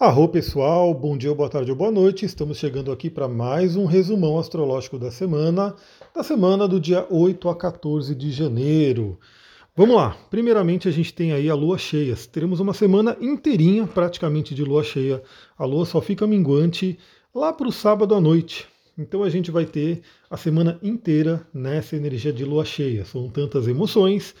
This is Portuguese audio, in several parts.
Arro pessoal, bom dia, boa tarde ou boa noite. Estamos chegando aqui para mais um resumão astrológico da semana, da semana do dia 8 a 14 de janeiro. Vamos lá. Primeiramente a gente tem aí a lua cheia. Teremos uma semana inteirinha praticamente de lua cheia. A lua só fica minguante lá para o sábado à noite. Então a gente vai ter a semana inteira nessa energia de lua cheia. São tantas emoções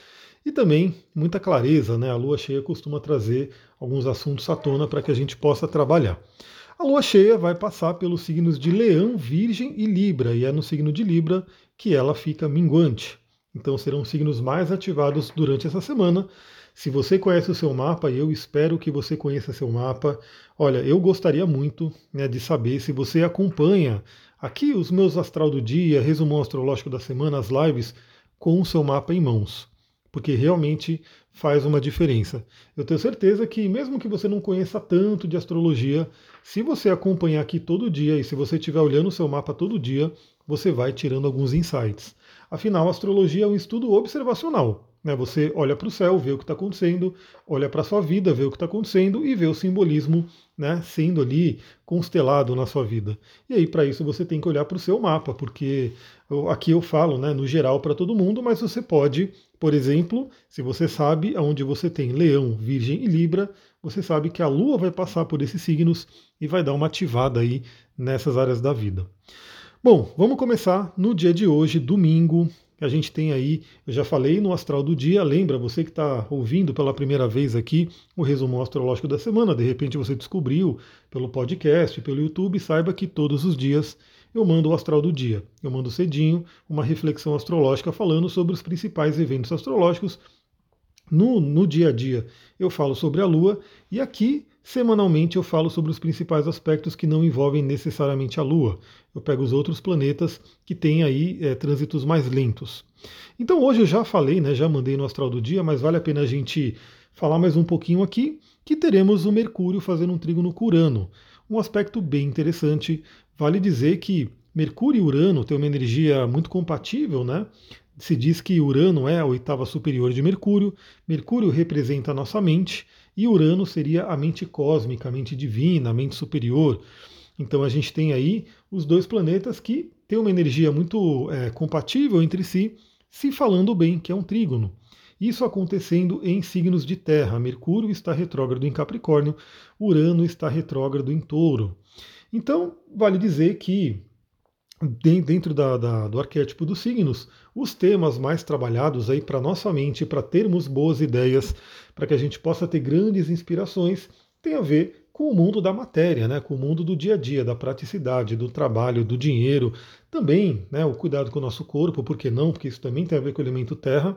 e também muita clareza, né? A lua cheia costuma trazer alguns assuntos à tona para que a gente possa trabalhar. A lua cheia vai passar pelos signos de Leão, Virgem e Libra, e é no signo de Libra que ela fica minguante. Então serão signos mais ativados durante essa semana. Se você conhece o seu mapa, e eu espero que você conheça seu mapa, olha, eu gostaria muito né, de saber se você acompanha aqui os meus astral do dia, resumão astrológico da semana, as lives, com o seu mapa em mãos porque realmente faz uma diferença. Eu tenho certeza que, mesmo que você não conheça tanto de astrologia, se você acompanhar aqui todo dia e se você estiver olhando o seu mapa todo dia, você vai tirando alguns insights. Afinal, a astrologia é um estudo observacional. Né? Você olha para o céu, vê o que está acontecendo, olha para a sua vida, vê o que está acontecendo e vê o simbolismo né, sendo ali constelado na sua vida. E aí, para isso, você tem que olhar para o seu mapa, porque eu, aqui eu falo né, no geral para todo mundo, mas você pode por exemplo, se você sabe aonde você tem Leão, Virgem e Libra, você sabe que a Lua vai passar por esses signos e vai dar uma ativada aí nessas áreas da vida. Bom, vamos começar no dia de hoje, domingo. A gente tem aí, eu já falei no astral do dia, lembra você que está ouvindo pela primeira vez aqui o resumo astrológico da semana, de repente você descobriu pelo podcast, pelo YouTube, saiba que todos os dias eu mando o astral do dia. Eu mando cedinho uma reflexão astrológica falando sobre os principais eventos astrológicos. No, no dia a dia eu falo sobre a Lua e aqui semanalmente eu falo sobre os principais aspectos que não envolvem necessariamente a Lua. Eu pego os outros planetas que têm aí é, trânsitos mais lentos. Então hoje eu já falei, né, já mandei no astral do dia, mas vale a pena a gente falar mais um pouquinho aqui, que teremos o Mercúrio fazendo um trígono com Urano. Um aspecto bem interessante, Vale dizer que Mercúrio e Urano têm uma energia muito compatível, né? Se diz que Urano é a oitava superior de Mercúrio, Mercúrio representa a nossa mente e Urano seria a mente cósmica, a mente divina, a mente superior. Então a gente tem aí os dois planetas que têm uma energia muito é, compatível entre si, se falando bem, que é um trígono. Isso acontecendo em signos de terra. Mercúrio está retrógrado em Capricórnio, Urano está retrógrado em Touro. Então, vale dizer que dentro da, da, do arquétipo dos signos, os temas mais trabalhados aí para nossa mente, para termos boas ideias, para que a gente possa ter grandes inspirações, tem a ver com o mundo da matéria, né, com o mundo do dia a dia, da praticidade, do trabalho, do dinheiro, também né, o cuidado com o nosso corpo, por que não? Porque isso também tem a ver com o elemento terra.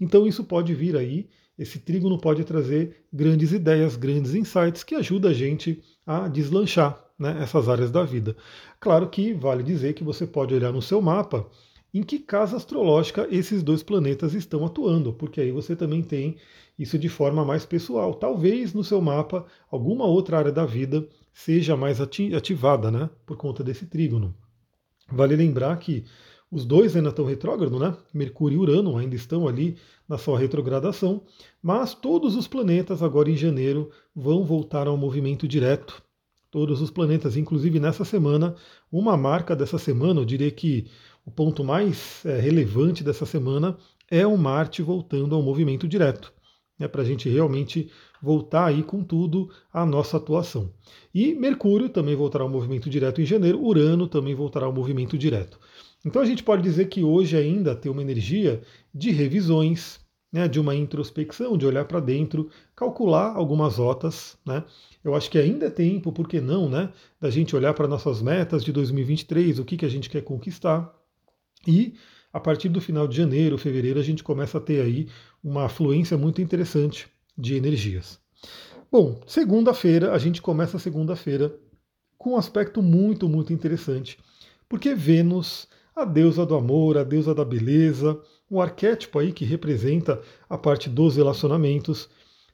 Então isso pode vir aí, esse trígono pode trazer grandes ideias, grandes insights que ajudam a gente a deslanchar né, essas áreas da vida. Claro que vale dizer que você pode olhar no seu mapa em que casa astrológica esses dois planetas estão atuando, porque aí você também tem isso de forma mais pessoal. Talvez no seu mapa alguma outra área da vida seja mais ativada, né, por conta desse trígono. Vale lembrar que os dois ainda estão retrógrado, né? Mercúrio e Urano ainda estão ali na sua retrogradação, mas todos os planetas agora em janeiro vão voltar ao movimento direto todos os planetas, inclusive nessa semana. Uma marca dessa semana, eu diria que o ponto mais é, relevante dessa semana é o Marte voltando ao movimento direto, né, para a gente realmente voltar aí com tudo a nossa atuação. E Mercúrio também voltará ao movimento direto em janeiro, Urano também voltará ao movimento direto. Então a gente pode dizer que hoje ainda tem uma energia de revisões, né, de uma introspecção, de olhar para dentro, calcular algumas rotas. Né? Eu acho que ainda é tempo, por que não, né, da gente olhar para nossas metas de 2023, o que, que a gente quer conquistar. E a partir do final de janeiro, fevereiro, a gente começa a ter aí uma afluência muito interessante de energias. Bom, segunda-feira, a gente começa a segunda-feira com um aspecto muito, muito interessante, porque Vênus, a deusa do amor, a deusa da beleza, um arquétipo aí que representa a parte dos relacionamentos,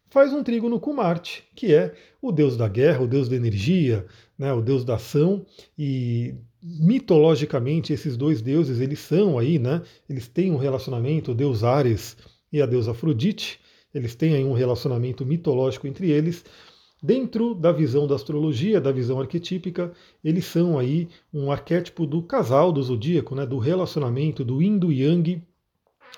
faz um trígono com Marte, que é o deus da guerra, o deus da energia, né, o deus da ação, e mitologicamente esses dois deuses, eles são aí, né, eles têm um relacionamento, o deus Ares e a deusa Afrodite, eles têm aí um relacionamento mitológico entre eles, Dentro da visão da astrologia, da visão arquetípica, eles são aí um arquétipo do casal do zodíaco, né, do relacionamento do yin e yang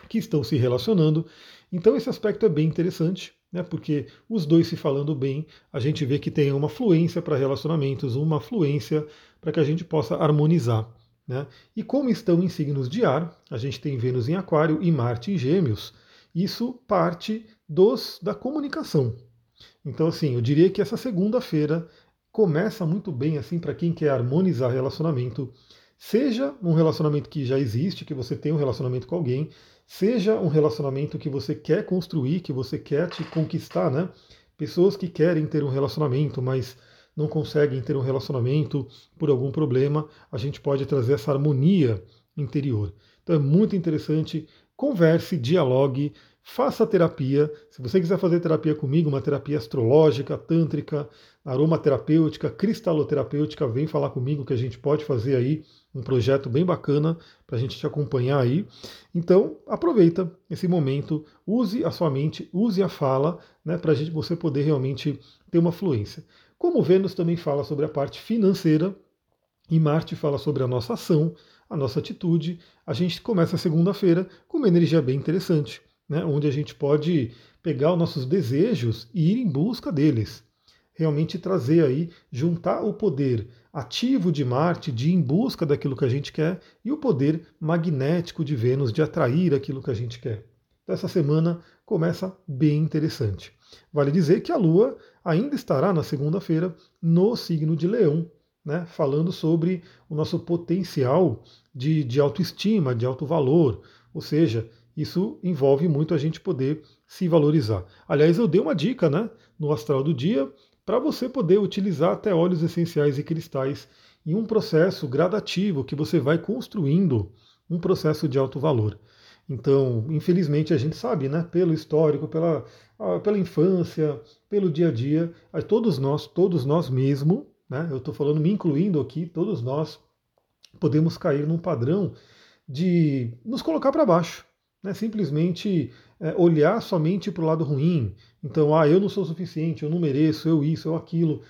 que estão se relacionando. Então esse aspecto é bem interessante, né, porque os dois se falando bem, a gente vê que tem uma fluência para relacionamentos, uma fluência para que a gente possa harmonizar. Né? E como estão em signos de ar, a gente tem Vênus em Aquário e Marte em Gêmeos, isso parte dos da comunicação. Então, assim, eu diria que essa segunda-feira começa muito bem assim para quem quer harmonizar relacionamento, seja um relacionamento que já existe, que você tem um relacionamento com alguém, seja um relacionamento que você quer construir, que você quer te conquistar, né? Pessoas que querem ter um relacionamento, mas não conseguem ter um relacionamento por algum problema, a gente pode trazer essa harmonia interior. Então é muito interessante. Converse, dialogue, faça terapia. Se você quiser fazer terapia comigo, uma terapia astrológica, tântrica, aromaterapêutica, cristaloterapêutica, vem falar comigo que a gente pode fazer aí um projeto bem bacana para a gente te acompanhar aí. Então, aproveita esse momento, use a sua mente, use a fala, né, para você poder realmente ter uma fluência. Como Vênus também fala sobre a parte financeira e Marte fala sobre a nossa ação, a nossa atitude, a gente começa a segunda-feira com uma energia bem interessante, né, onde a gente pode pegar os nossos desejos e ir em busca deles. Realmente trazer aí, juntar o poder ativo de Marte de ir em busca daquilo que a gente quer e o poder magnético de Vênus de atrair aquilo que a gente quer. Então, essa semana começa bem interessante. Vale dizer que a Lua ainda estará na segunda-feira no signo de Leão, né, falando sobre o nosso potencial de, de autoestima, de alto valor. Ou seja, isso envolve muito a gente poder se valorizar. Aliás, eu dei uma dica né, no astral do dia para você poder utilizar até óleos essenciais e cristais em um processo gradativo que você vai construindo um processo de alto valor. Então, infelizmente, a gente sabe, né, pelo histórico, pela, pela infância, pelo dia a dia, todos nós, todos nós mesmo, né, eu estou falando me incluindo aqui, todos nós podemos cair num padrão de nos colocar para baixo, né, simplesmente é, olhar somente para o lado ruim. Então, ah, eu não sou suficiente, eu não mereço, eu isso, eu aquilo.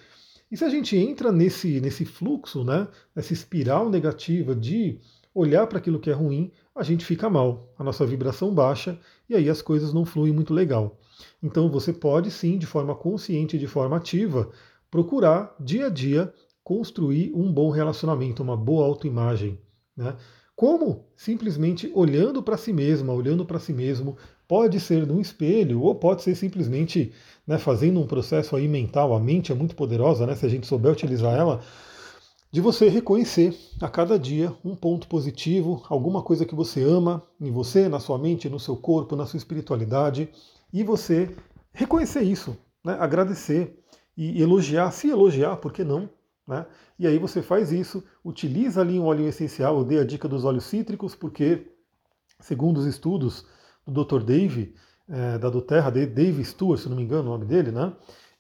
E se a gente entra nesse, nesse fluxo, né, nessa espiral negativa de olhar para aquilo que é ruim, a gente fica mal, a nossa vibração baixa e aí as coisas não fluem muito legal. Então você pode sim, de forma consciente e de forma ativa, procurar dia a dia construir um bom relacionamento, uma boa autoimagem. Né? Como? Simplesmente olhando para si mesma, olhando para si mesmo, pode ser num espelho, ou pode ser simplesmente né, fazendo um processo aí mental. A mente é muito poderosa, né? Se a gente souber utilizar ela, de você reconhecer a cada dia um ponto positivo, alguma coisa que você ama em você, na sua mente, no seu corpo, na sua espiritualidade, e você reconhecer isso, né? agradecer e elogiar, se elogiar, por que não? Né? E aí você faz isso, utiliza ali um óleo essencial, eu dei a dica dos óleos cítricos, porque, segundo os estudos do Dr. Dave, é, da Doterra, Dave Stewart, se não me engano o nome dele, né?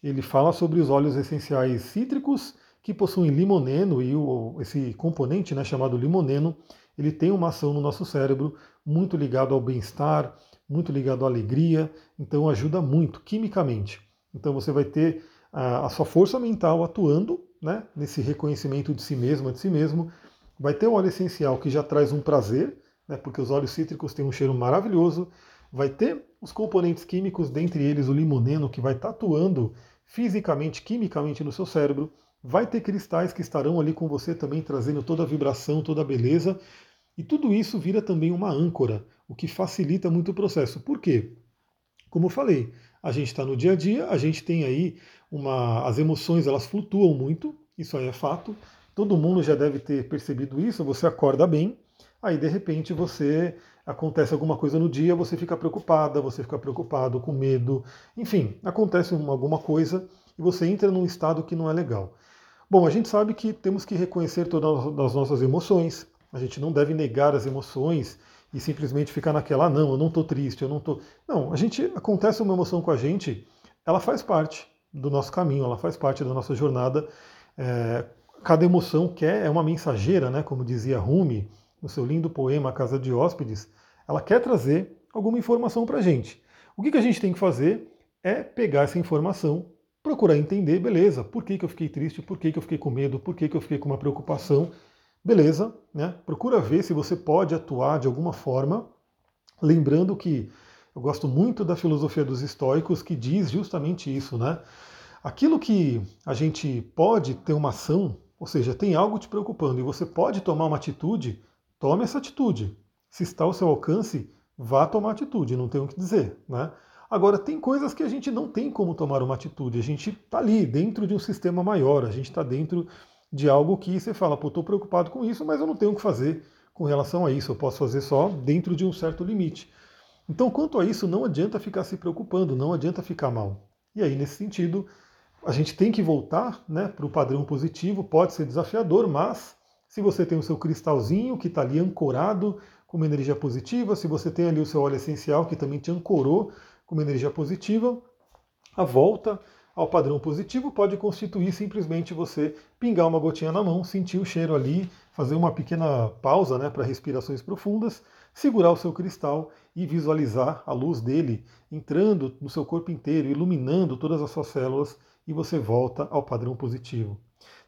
ele fala sobre os óleos essenciais cítricos que possuem limoneno e o, esse componente né, chamado limoneno, ele tem uma ação no nosso cérebro muito ligado ao bem-estar, muito ligado à alegria, então ajuda muito quimicamente. Então você vai ter a, a sua força mental atuando né, nesse reconhecimento de si mesmo, de si mesmo. Vai ter o óleo essencial que já traz um prazer, né, porque os óleos cítricos têm um cheiro maravilhoso. Vai ter os componentes químicos, dentre eles o limoneno, que vai estar atuando fisicamente, quimicamente no seu cérebro. Vai ter cristais que estarão ali com você também, trazendo toda a vibração, toda a beleza. E tudo isso vira também uma âncora, o que facilita muito o processo. Por quê? Como eu falei, a gente está no dia a dia, a gente tem aí uma. As emoções elas flutuam muito, isso aí é fato. Todo mundo já deve ter percebido isso. Você acorda bem, aí de repente você acontece alguma coisa no dia, você fica preocupada, você fica preocupado, com medo, enfim, acontece alguma coisa e você entra num estado que não é legal. Bom, a gente sabe que temos que reconhecer todas as nossas emoções, a gente não deve negar as emoções e simplesmente ficar naquela, ah, não, eu não estou triste, eu não estou. Não, a gente acontece uma emoção com a gente, ela faz parte do nosso caminho, ela faz parte da nossa jornada. É, cada emoção quer, é uma mensageira, né? Como dizia Rumi no seu lindo poema Casa de Hóspedes, ela quer trazer alguma informação para a gente. O que, que a gente tem que fazer é pegar essa informação procurar entender, beleza, por que, que eu fiquei triste, por que, que eu fiquei com medo, por que, que eu fiquei com uma preocupação, beleza, né? Procura ver se você pode atuar de alguma forma, lembrando que eu gosto muito da filosofia dos estoicos que diz justamente isso, né? Aquilo que a gente pode ter uma ação, ou seja, tem algo te preocupando e você pode tomar uma atitude, tome essa atitude. Se está ao seu alcance, vá tomar atitude, não tenho o que dizer, né? Agora, tem coisas que a gente não tem como tomar uma atitude, a gente está ali, dentro de um sistema maior, a gente está dentro de algo que você fala, pô, estou preocupado com isso, mas eu não tenho o que fazer com relação a isso, eu posso fazer só dentro de um certo limite. Então, quanto a isso, não adianta ficar se preocupando, não adianta ficar mal. E aí, nesse sentido, a gente tem que voltar né, para o padrão positivo, pode ser desafiador, mas se você tem o seu cristalzinho que está ali ancorado com uma energia positiva, se você tem ali o seu óleo essencial que também te ancorou com uma energia positiva, a volta ao padrão positivo pode constituir simplesmente você pingar uma gotinha na mão, sentir o cheiro ali, fazer uma pequena pausa né, para respirações profundas, segurar o seu cristal e visualizar a luz dele entrando no seu corpo inteiro, iluminando todas as suas células e você volta ao padrão positivo.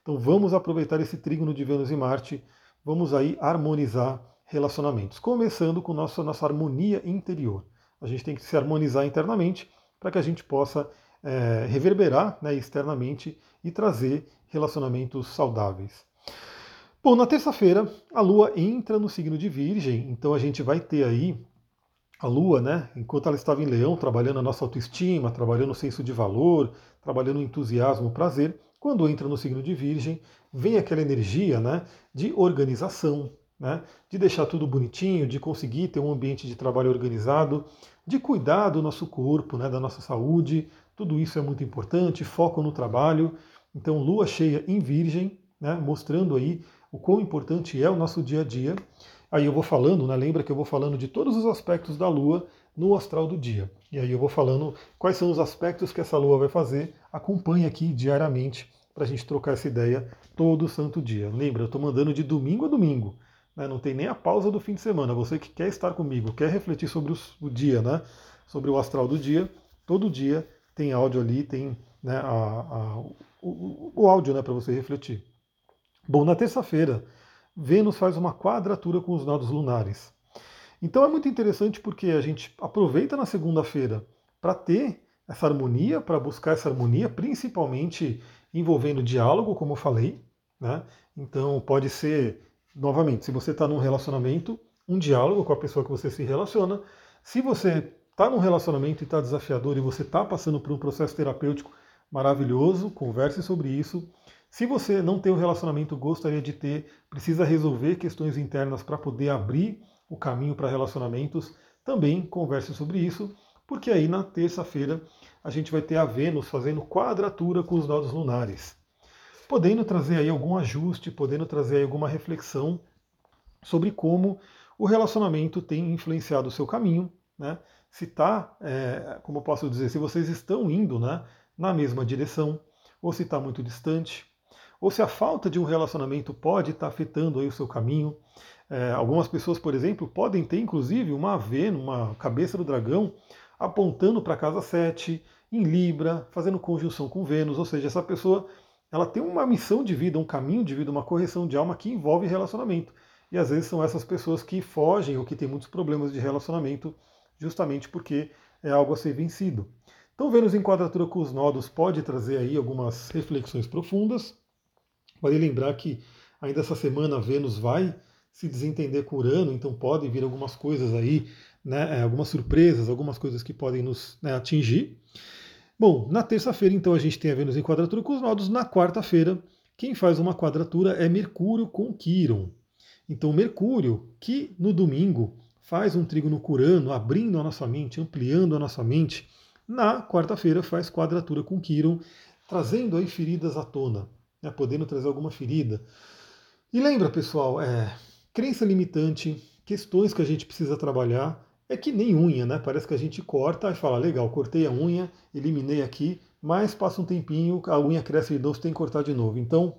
Então vamos aproveitar esse trígono de Vênus e Marte, vamos aí harmonizar relacionamentos, começando com nossa, nossa harmonia interior. A gente tem que se harmonizar internamente para que a gente possa é, reverberar né, externamente e trazer relacionamentos saudáveis. Bom, na terça-feira a Lua entra no signo de Virgem, então a gente vai ter aí a Lua, né, enquanto ela estava em Leão, trabalhando a nossa autoestima, trabalhando o senso de valor, trabalhando o entusiasmo, o prazer, quando entra no signo de Virgem, vem aquela energia né, de organização, né, de deixar tudo bonitinho, de conseguir ter um ambiente de trabalho organizado, de cuidar do nosso corpo, né, da nossa saúde, tudo isso é muito importante, foco no trabalho. Então, lua cheia em Virgem, né, mostrando aí o quão importante é o nosso dia a dia. Aí eu vou falando, né, lembra que eu vou falando de todos os aspectos da lua no astral do dia. E aí eu vou falando quais são os aspectos que essa lua vai fazer. Acompanhe aqui diariamente para a gente trocar essa ideia todo santo dia. Lembra, eu estou mandando de domingo a domingo. Né, não tem nem a pausa do fim de semana. Você que quer estar comigo, quer refletir sobre o dia, né, sobre o astral do dia, todo dia tem áudio ali, tem né, a, a, o, o áudio né, para você refletir. Bom, na terça-feira, Vênus faz uma quadratura com os nodos lunares. Então é muito interessante porque a gente aproveita na segunda-feira para ter essa harmonia, para buscar essa harmonia, principalmente envolvendo diálogo, como eu falei. Né? Então pode ser, novamente, se você está num relacionamento, um diálogo com a pessoa que você se relaciona. Se você está num relacionamento e está desafiador e você está passando por um processo terapêutico maravilhoso, converse sobre isso. Se você não tem um relacionamento, gostaria de ter, precisa resolver questões internas para poder abrir o caminho para relacionamentos, também converse sobre isso, porque aí na terça-feira a gente vai ter a Vênus fazendo quadratura com os nodos lunares, podendo trazer aí algum ajuste, podendo trazer aí alguma reflexão sobre como o relacionamento tem influenciado o seu caminho, né? Se está, é, como posso dizer, se vocês estão indo né, na mesma direção, ou se está muito distante, ou se a falta de um relacionamento pode estar afetando aí o seu caminho. É, algumas pessoas, por exemplo, podem ter inclusive uma V, uma cabeça do dragão, apontando para a casa 7, em Libra, fazendo conjunção com Vênus, ou seja, essa pessoa ela tem uma missão de vida, um caminho de vida, uma correção de alma que envolve relacionamento. E às vezes são essas pessoas que fogem ou que têm muitos problemas de relacionamento, justamente porque é algo a ser vencido. Então, Vênus em quadratura com os nodos pode trazer aí algumas reflexões profundas. Vale lembrar que ainda essa semana Vênus vai se desentender com Urano, então podem vir algumas coisas aí, né, é, algumas surpresas, algumas coisas que podem nos né, atingir. Bom, na terça-feira, então, a gente tem a Vênus em quadratura com os nodos. Na quarta-feira, quem faz uma quadratura é Mercúrio com Quiron. Então, Mercúrio, que no domingo faz um trígono com Urano, abrindo a nossa mente, ampliando a nossa mente, na quarta-feira faz quadratura com Quiron, trazendo aí feridas à tona né, podendo trazer alguma ferida. E lembra, pessoal, é, crença limitante, questões que a gente precisa trabalhar, é que nem unha, né? Parece que a gente corta e fala, legal, cortei a unha, eliminei aqui, mas passa um tempinho, a unha cresce de novo, você tem que cortar de novo. Então,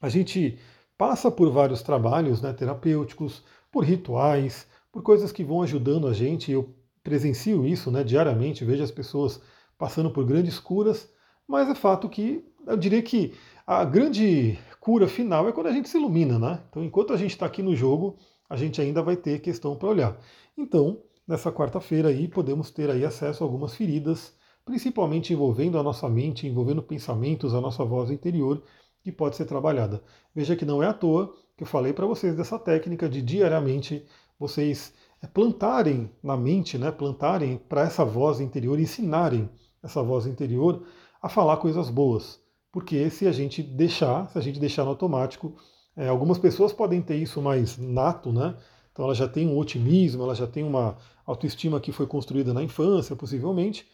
a gente passa por vários trabalhos né, terapêuticos, por rituais, por coisas que vão ajudando a gente. Eu presencio isso né, diariamente, vejo as pessoas passando por grandes curas, mas é fato que eu diria que a grande cura final é quando a gente se ilumina, né? Então, enquanto a gente está aqui no jogo, a gente ainda vai ter questão para olhar. Então, nessa quarta-feira aí, podemos ter aí acesso a algumas feridas, principalmente envolvendo a nossa mente, envolvendo pensamentos, a nossa voz interior, que pode ser trabalhada. Veja que não é à toa que eu falei para vocês dessa técnica de diariamente vocês é, plantarem na mente, né, plantarem para essa voz interior, ensinarem essa voz interior a falar coisas boas. Porque se a gente deixar, se a gente deixar no automático, é, algumas pessoas podem ter isso mais nato, né? Então ela já tem um otimismo, ela já tem uma autoestima que foi construída na infância, possivelmente,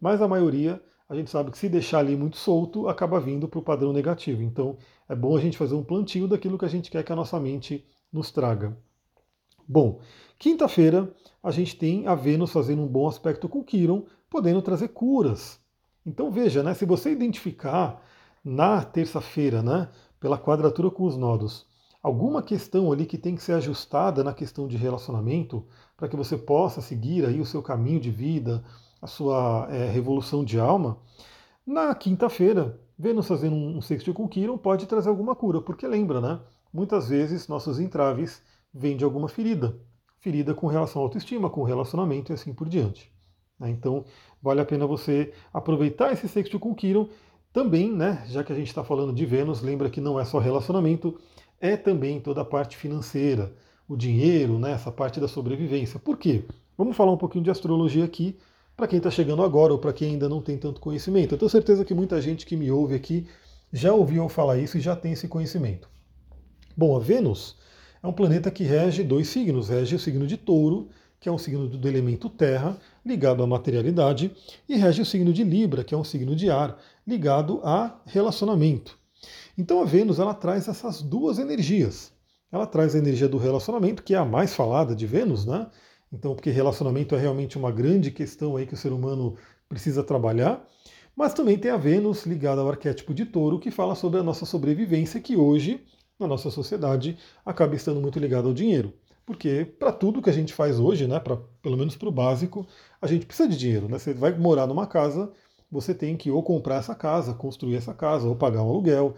mas a maioria a gente sabe que se deixar ali muito solto, acaba vindo para o padrão negativo. Então é bom a gente fazer um plantio daquilo que a gente quer que a nossa mente nos traga. Bom, quinta-feira a gente tem a Vênus fazendo um bom aspecto com Quiron, podendo trazer curas. Então veja, né, se você identificar na terça-feira, né, pela quadratura com os nodos, alguma questão ali que tem que ser ajustada na questão de relacionamento, para que você possa seguir aí o seu caminho de vida, a sua é, revolução de alma, na quinta-feira, Vênus fazendo um sexto com Quiron pode trazer alguma cura, porque lembra, né? Muitas vezes nossos entraves vêm de alguma ferida, ferida com relação à autoestima, com relacionamento e assim por diante. Né? Então, vale a pena você aproveitar esse sexto com Quiron também, né? Já que a gente está falando de Vênus, lembra que não é só relacionamento, é também toda a parte financeira, o dinheiro, né? Essa parte da sobrevivência. Por quê? Vamos falar um pouquinho de astrologia aqui para quem está chegando agora ou para quem ainda não tem tanto conhecimento. Eu tenho certeza que muita gente que me ouve aqui já ouviu falar isso e já tem esse conhecimento. Bom, a Vênus é um planeta que rege dois signos, rege o signo de touro, que é um signo do elemento terra, ligado à materialidade, e rege o signo de Libra, que é um signo de ar, ligado a relacionamento. Então a Vênus ela traz essas duas energias. Ela traz a energia do relacionamento, que é a mais falada de Vênus, né? Então, porque relacionamento é realmente uma grande questão aí que o ser humano precisa trabalhar. Mas também tem a Vênus ligada ao arquétipo de touro, que fala sobre a nossa sobrevivência, que hoje, na nossa sociedade, acaba estando muito ligada ao dinheiro. Porque para tudo que a gente faz hoje, né, pra, pelo menos para o básico, a gente precisa de dinheiro. Né? Você vai morar numa casa, você tem que ou comprar essa casa, construir essa casa, ou pagar um aluguel.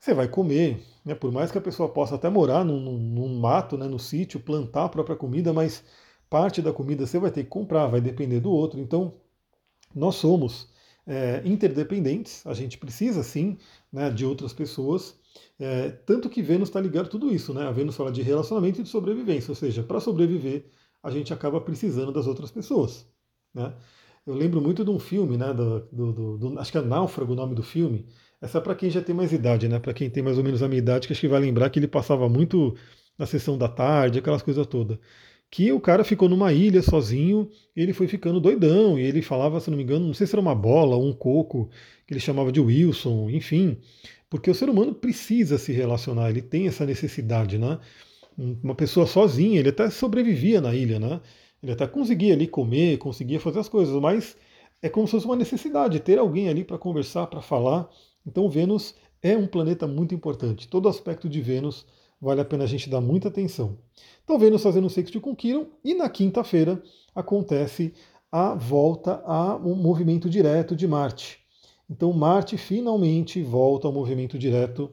Você vai comer, né? por mais que a pessoa possa até morar num, num mato, né, no sítio, plantar a própria comida, mas parte da comida você vai ter que comprar, vai depender do outro. Então, nós somos é, interdependentes, a gente precisa sim né, de outras pessoas. É, tanto que Vênus está ligado a tudo isso, né? A Vênus fala de relacionamento e de sobrevivência, ou seja, para sobreviver a gente acaba precisando das outras pessoas. Né? Eu lembro muito de um filme, né? Do, do, do, acho que é Náufrago o nome do filme. Essa é para quem já tem mais idade, né? Para quem tem mais ou menos a minha idade, que acho que vai lembrar que ele passava muito na sessão da tarde, aquelas coisas todas que o cara ficou numa ilha sozinho ele foi ficando doidão. E ele falava, se não me engano, não sei se era uma bola ou um coco, que ele chamava de Wilson, enfim. Porque o ser humano precisa se relacionar, ele tem essa necessidade, né? Uma pessoa sozinha, ele até sobrevivia na ilha, né? Ele até conseguia ali comer, conseguia fazer as coisas, mas é como se fosse uma necessidade ter alguém ali para conversar, para falar. Então Vênus é um planeta muito importante. Todo aspecto de Vênus vale a pena a gente dar muita atenção. Então, Vênus fazendo um sexto com Quiron, e na quinta-feira acontece a volta ao movimento direto de Marte. Então, Marte finalmente volta ao movimento direto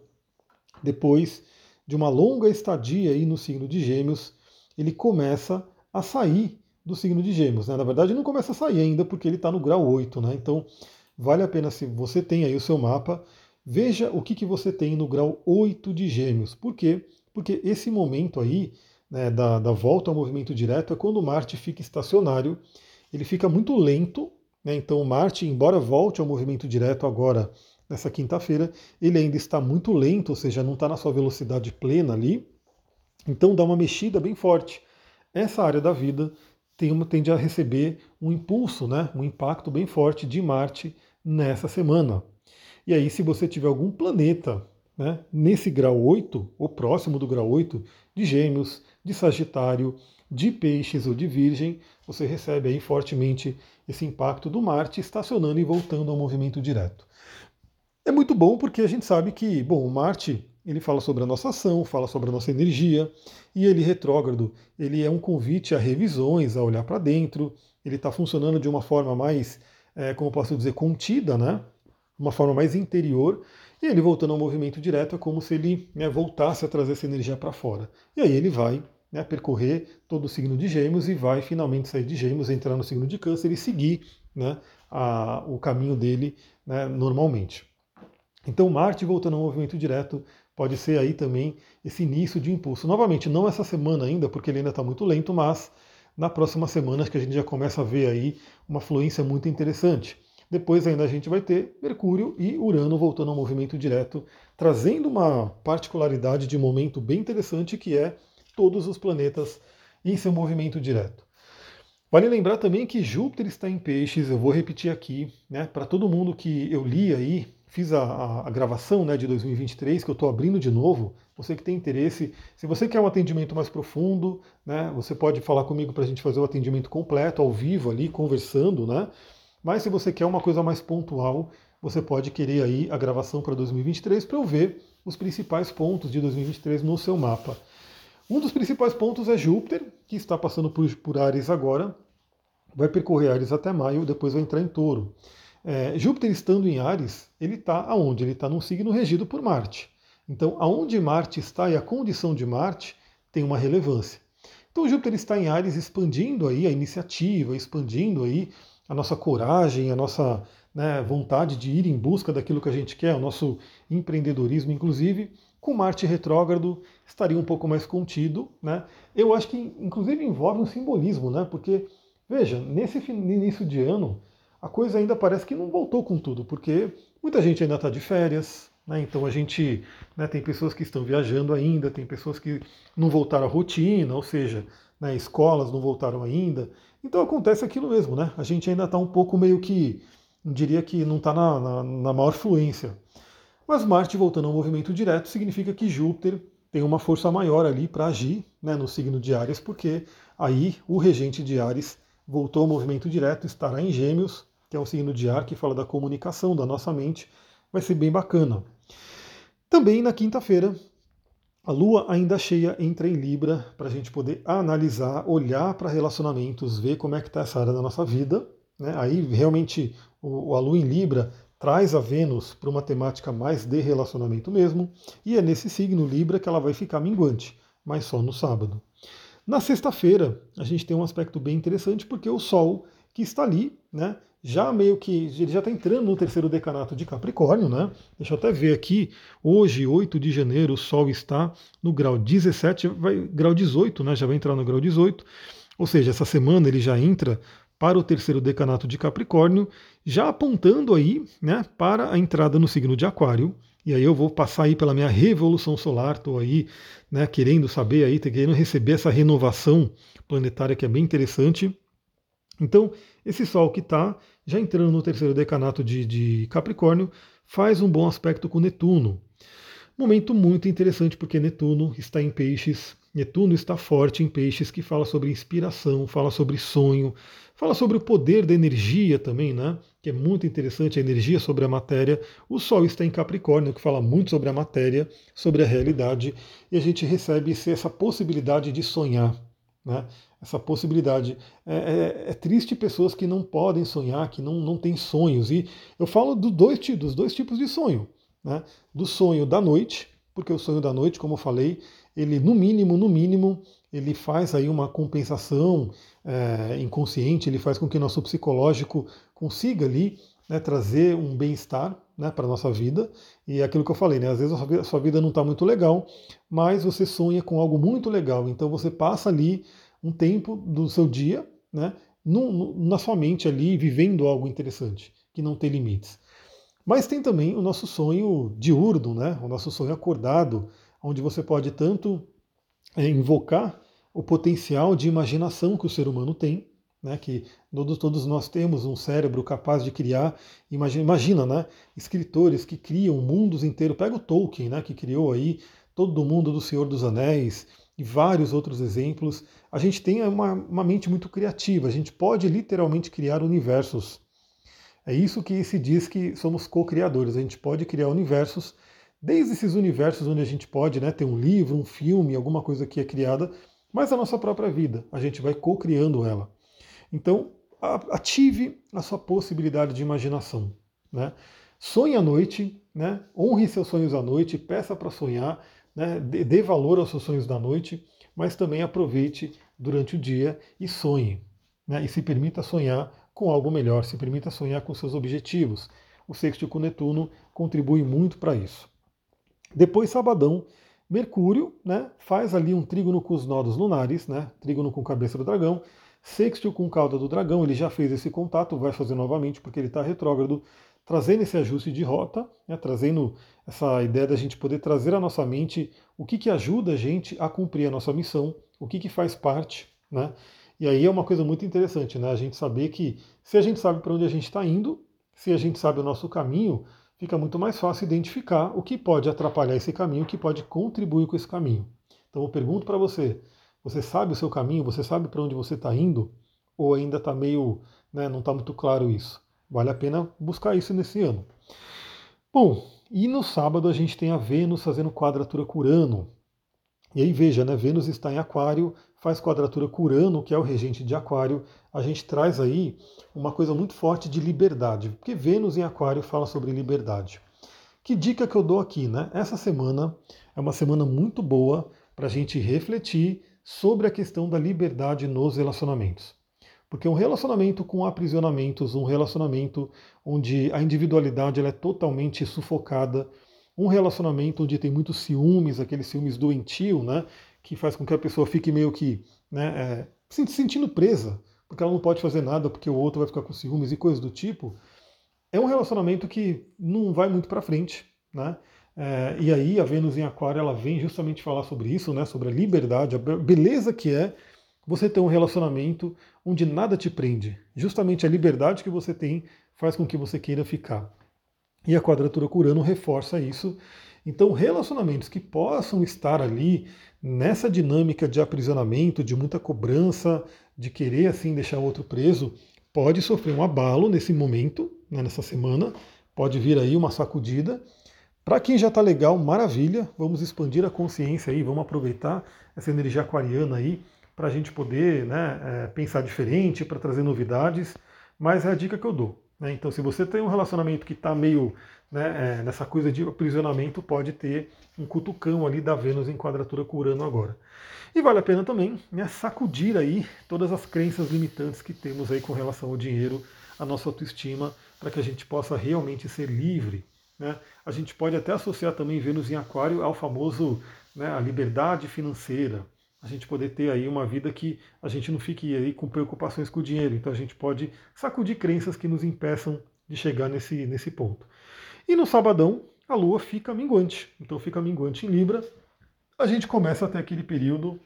depois de uma longa estadia aí no signo de Gêmeos. Ele começa a sair do signo de Gêmeos. Né? Na verdade, não começa a sair ainda porque ele está no grau 8. Né? Então, vale a pena, se você tem aí o seu mapa, Veja o que, que você tem no grau 8 de Gêmeos. Por quê? Porque esse momento aí, né, da, da volta ao movimento direto, é quando Marte fica estacionário, ele fica muito lento. Né, então, Marte, embora volte ao movimento direto agora, nessa quinta-feira, ele ainda está muito lento, ou seja, não está na sua velocidade plena ali. Então, dá uma mexida bem forte. Essa área da vida tem uma, tende a receber um impulso, né, um impacto bem forte de Marte nessa semana. E aí, se você tiver algum planeta né, nesse grau 8, ou próximo do grau 8, de Gêmeos, de Sagitário, de Peixes ou de Virgem, você recebe aí fortemente esse impacto do Marte estacionando e voltando ao movimento direto. É muito bom porque a gente sabe que, bom, Marte ele fala sobre a nossa ação, fala sobre a nossa energia, e ele retrógrado, ele é um convite a revisões, a olhar para dentro, ele está funcionando de uma forma mais, é, como posso dizer, contida, né? uma forma mais interior, e ele voltando ao movimento direto é como se ele né, voltasse a trazer essa energia para fora. E aí ele vai né, percorrer todo o signo de Gêmeos e vai finalmente sair de Gêmeos, entrar no signo de Câncer e seguir né, a, o caminho dele né, normalmente. Então Marte voltando ao movimento direto pode ser aí também esse início de impulso. Novamente, não essa semana ainda, porque ele ainda está muito lento, mas na próxima semana que a gente já começa a ver aí uma fluência muito interessante. Depois ainda a gente vai ter Mercúrio e Urano voltando ao movimento direto, trazendo uma particularidade de momento bem interessante que é todos os planetas em seu movimento direto. Vale lembrar também que Júpiter está em peixes, eu vou repetir aqui, né, para todo mundo que eu li aí, fiz a, a, a gravação né, de 2023, que eu estou abrindo de novo, você que tem interesse, se você quer um atendimento mais profundo, né, você pode falar comigo para a gente fazer o atendimento completo, ao vivo ali, conversando, né? Mas se você quer uma coisa mais pontual, você pode querer aí a gravação para 2023 para eu ver os principais pontos de 2023 no seu mapa. Um dos principais pontos é Júpiter, que está passando por, por Ares agora, vai percorrer Ares até maio, depois vai entrar em Touro. É, Júpiter estando em Ares, ele está aonde? Ele está num signo regido por Marte. Então, aonde Marte está e a condição de Marte tem uma relevância. Então, Júpiter está em Ares, expandindo aí a iniciativa, expandindo aí a nossa coragem, a nossa né, vontade de ir em busca daquilo que a gente quer, o nosso empreendedorismo, inclusive, com Marte retrógrado estaria um pouco mais contido. Né? Eu acho que, inclusive, envolve um simbolismo, né? porque, veja, nesse início de ano, a coisa ainda parece que não voltou com tudo, porque muita gente ainda está de férias, né? então a gente né, tem pessoas que estão viajando ainda, tem pessoas que não voltaram à rotina, ou seja, né, escolas não voltaram ainda. Então acontece aquilo mesmo, né? A gente ainda está um pouco meio que, diria que não está na, na, na maior fluência. Mas Marte voltando ao movimento direto significa que Júpiter tem uma força maior ali para agir né, no signo de Ares, porque aí o regente de Ares voltou ao movimento direto, estará em Gêmeos, que é um signo de ar que fala da comunicação, da nossa mente, vai ser bem bacana. Também na quinta-feira, a Lua ainda cheia entra em Libra para a gente poder analisar, olhar para relacionamentos, ver como é que está essa área da nossa vida. Né? Aí realmente o, a Lua em Libra traz a Vênus para uma temática mais de relacionamento mesmo, e é nesse signo Libra que ela vai ficar minguante, mas só no sábado. Na sexta-feira, a gente tem um aspecto bem interessante, porque o Sol, que está ali, né, já meio que ele já está entrando no terceiro decanato de Capricórnio, né? Deixa eu até ver aqui. Hoje, 8 de janeiro, o Sol está no grau 17, vai grau 18, né? Já vai entrar no grau 18. Ou seja, essa semana ele já entra para o terceiro decanato de Capricórnio, já apontando aí, né, para a entrada no signo de Aquário. E aí eu vou passar aí pela minha revolução solar, estou aí, né, querendo saber aí, querendo receber essa renovação planetária que é bem interessante. Então, esse Sol que está já entrando no terceiro decanato de, de Capricórnio, faz um bom aspecto com Netuno. Momento muito interessante porque Netuno está em peixes, Netuno está forte em peixes, que fala sobre inspiração, fala sobre sonho, fala sobre o poder da energia também, né? Que é muito interessante, a energia sobre a matéria. O Sol está em Capricórnio, que fala muito sobre a matéria, sobre a realidade, e a gente recebe essa possibilidade de sonhar. Né? Essa possibilidade. É, é, é, triste pessoas que não podem sonhar, que não, não têm sonhos. E eu falo do dois, dos dois tipos de sonho. Né? Do sonho da noite, porque o sonho da noite, como eu falei, ele no mínimo, no mínimo, ele faz aí uma compensação é, inconsciente, ele faz com que nosso psicológico consiga ali né, trazer um bem-estar né, para a nossa vida. E é aquilo que eu falei, né, às vezes a sua vida não está muito legal, mas você sonha com algo muito legal. Então você passa ali um tempo do seu dia né, no, no, na sua mente ali, vivendo algo interessante, que não tem limites. Mas tem também o nosso sonho diurno, né, o nosso sonho acordado, onde você pode tanto é, invocar o potencial de imaginação que o ser humano tem, né, que todos, todos nós temos um cérebro capaz de criar. Imagina, imagina, né, escritores que criam mundos inteiros. Pega o Tolkien, né, que criou aí todo o mundo do Senhor dos Anéis e vários outros exemplos. A gente tem uma, uma mente muito criativa. A gente pode literalmente criar universos. É isso que se diz que somos co-criadores. A gente pode criar universos, desde esses universos onde a gente pode né, ter um livro, um filme, alguma coisa que é criada, mas a nossa própria vida. A gente vai co-criando ela. Então, ative a sua possibilidade de imaginação. Né? Sonhe à noite, né? honre seus sonhos à noite, peça para sonhar, né? dê valor aos seus sonhos da noite, mas também aproveite durante o dia e sonhe. Né? E se permita sonhar com algo melhor, se permita sonhar com seus objetivos. O sexto com Netuno contribui muito para isso. Depois, sabadão, Mercúrio né, faz ali um trígono com os nodos lunares, né, trígono com cabeça do dragão, sextil com cauda do dragão, ele já fez esse contato, vai fazer novamente porque ele está retrógrado, trazendo esse ajuste de rota, né, trazendo essa ideia da gente poder trazer à nossa mente o que, que ajuda a gente a cumprir a nossa missão, o que, que faz parte. Né? E aí é uma coisa muito interessante, né? a gente saber que se a gente sabe para onde a gente está indo, se a gente sabe o nosso caminho, fica muito mais fácil identificar o que pode atrapalhar esse caminho, o que pode contribuir com esse caminho. Então eu pergunto para você, você sabe o seu caminho, você sabe para onde você está indo? Ou ainda está meio, né, não está muito claro isso? Vale a pena buscar isso nesse ano. Bom, e no sábado a gente tem a Vênus fazendo quadratura com Urano. E aí veja, né, Vênus está em Aquário, faz quadratura com Urano, que é o regente de Aquário. A gente traz aí uma coisa muito forte de liberdade, porque Vênus em Aquário fala sobre liberdade. Que dica que eu dou aqui, né? Essa semana é uma semana muito boa para a gente refletir sobre a questão da liberdade nos relacionamentos. Porque um relacionamento com aprisionamentos, um relacionamento onde a individualidade ela é totalmente sufocada, um relacionamento onde tem muitos ciúmes, aqueles ciúmes doentio, né, que faz com que a pessoa fique meio que né, é, se sentindo presa, porque ela não pode fazer nada porque o outro vai ficar com ciúmes e coisas do tipo, é um relacionamento que não vai muito para frente, né? É, e aí a Vênus em Aquário ela vem justamente falar sobre isso, né? Sobre a liberdade, a beleza que é você ter um relacionamento onde nada te prende. Justamente a liberdade que você tem faz com que você queira ficar. E a quadratura Curano reforça isso. Então, relacionamentos que possam estar ali nessa dinâmica de aprisionamento, de muita cobrança, de querer assim deixar o outro preso, pode sofrer um abalo nesse momento, né, nessa semana, pode vir aí uma sacudida. Para quem já está legal, maravilha, vamos expandir a consciência aí, vamos aproveitar essa energia aquariana aí para a gente poder né, é, pensar diferente, para trazer novidades, mas é a dica que eu dou. Né? Então, se você tem um relacionamento que está meio né, é, nessa coisa de aprisionamento, pode ter um cutucão ali da Vênus em quadratura com Urano agora. E vale a pena também né, sacudir aí todas as crenças limitantes que temos aí com relação ao dinheiro, a nossa autoestima, para que a gente possa realmente ser livre. Né? A gente pode até associar também Vênus em Aquário ao famoso né, a liberdade financeira, a gente poder ter aí uma vida que a gente não fique aí com preocupações com o dinheiro. Então a gente pode sacudir crenças que nos impeçam de chegar nesse, nesse ponto. E no sabadão, a Lua fica minguante. Então fica minguante em Libra. A gente começa até aquele período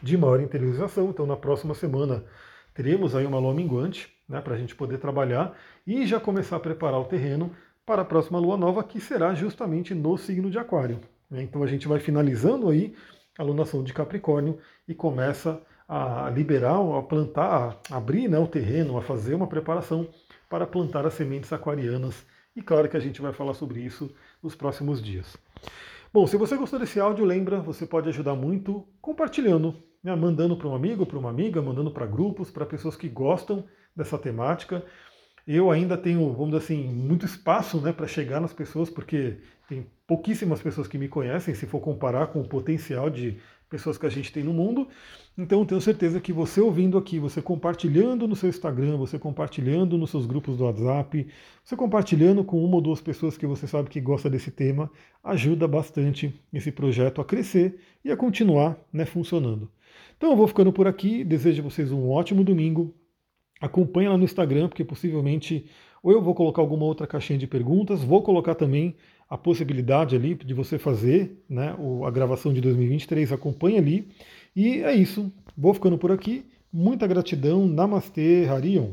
de maior interiorização. Então na próxima semana teremos aí uma Lua minguante, né, para a gente poder trabalhar e já começar a preparar o terreno para a próxima Lua nova, que será justamente no signo de Aquário. Né. Então a gente vai finalizando aí alunação de Capricórnio e começa a liberar, a plantar, a abrir né, o terreno, a fazer uma preparação para plantar as sementes aquarianas. E claro que a gente vai falar sobre isso nos próximos dias. Bom, se você gostou desse áudio, lembra, você pode ajudar muito compartilhando, né, mandando para um amigo, para uma amiga, mandando para grupos, para pessoas que gostam dessa temática. Eu ainda tenho, vamos dizer assim, muito espaço né, para chegar nas pessoas, porque tem pouquíssimas pessoas que me conhecem, se for comparar com o potencial de pessoas que a gente tem no mundo. Então tenho certeza que você ouvindo aqui, você compartilhando no seu Instagram, você compartilhando nos seus grupos do WhatsApp, você compartilhando com uma ou duas pessoas que você sabe que gosta desse tema, ajuda bastante esse projeto a crescer e a continuar né, funcionando. Então eu vou ficando por aqui, desejo a vocês um ótimo domingo, Acompanhe lá no Instagram, porque possivelmente ou eu vou colocar alguma outra caixinha de perguntas, vou colocar também a possibilidade ali de você fazer né, a gravação de 2023, acompanhe ali. E é isso, vou ficando por aqui. Muita gratidão, Namastê, Harion.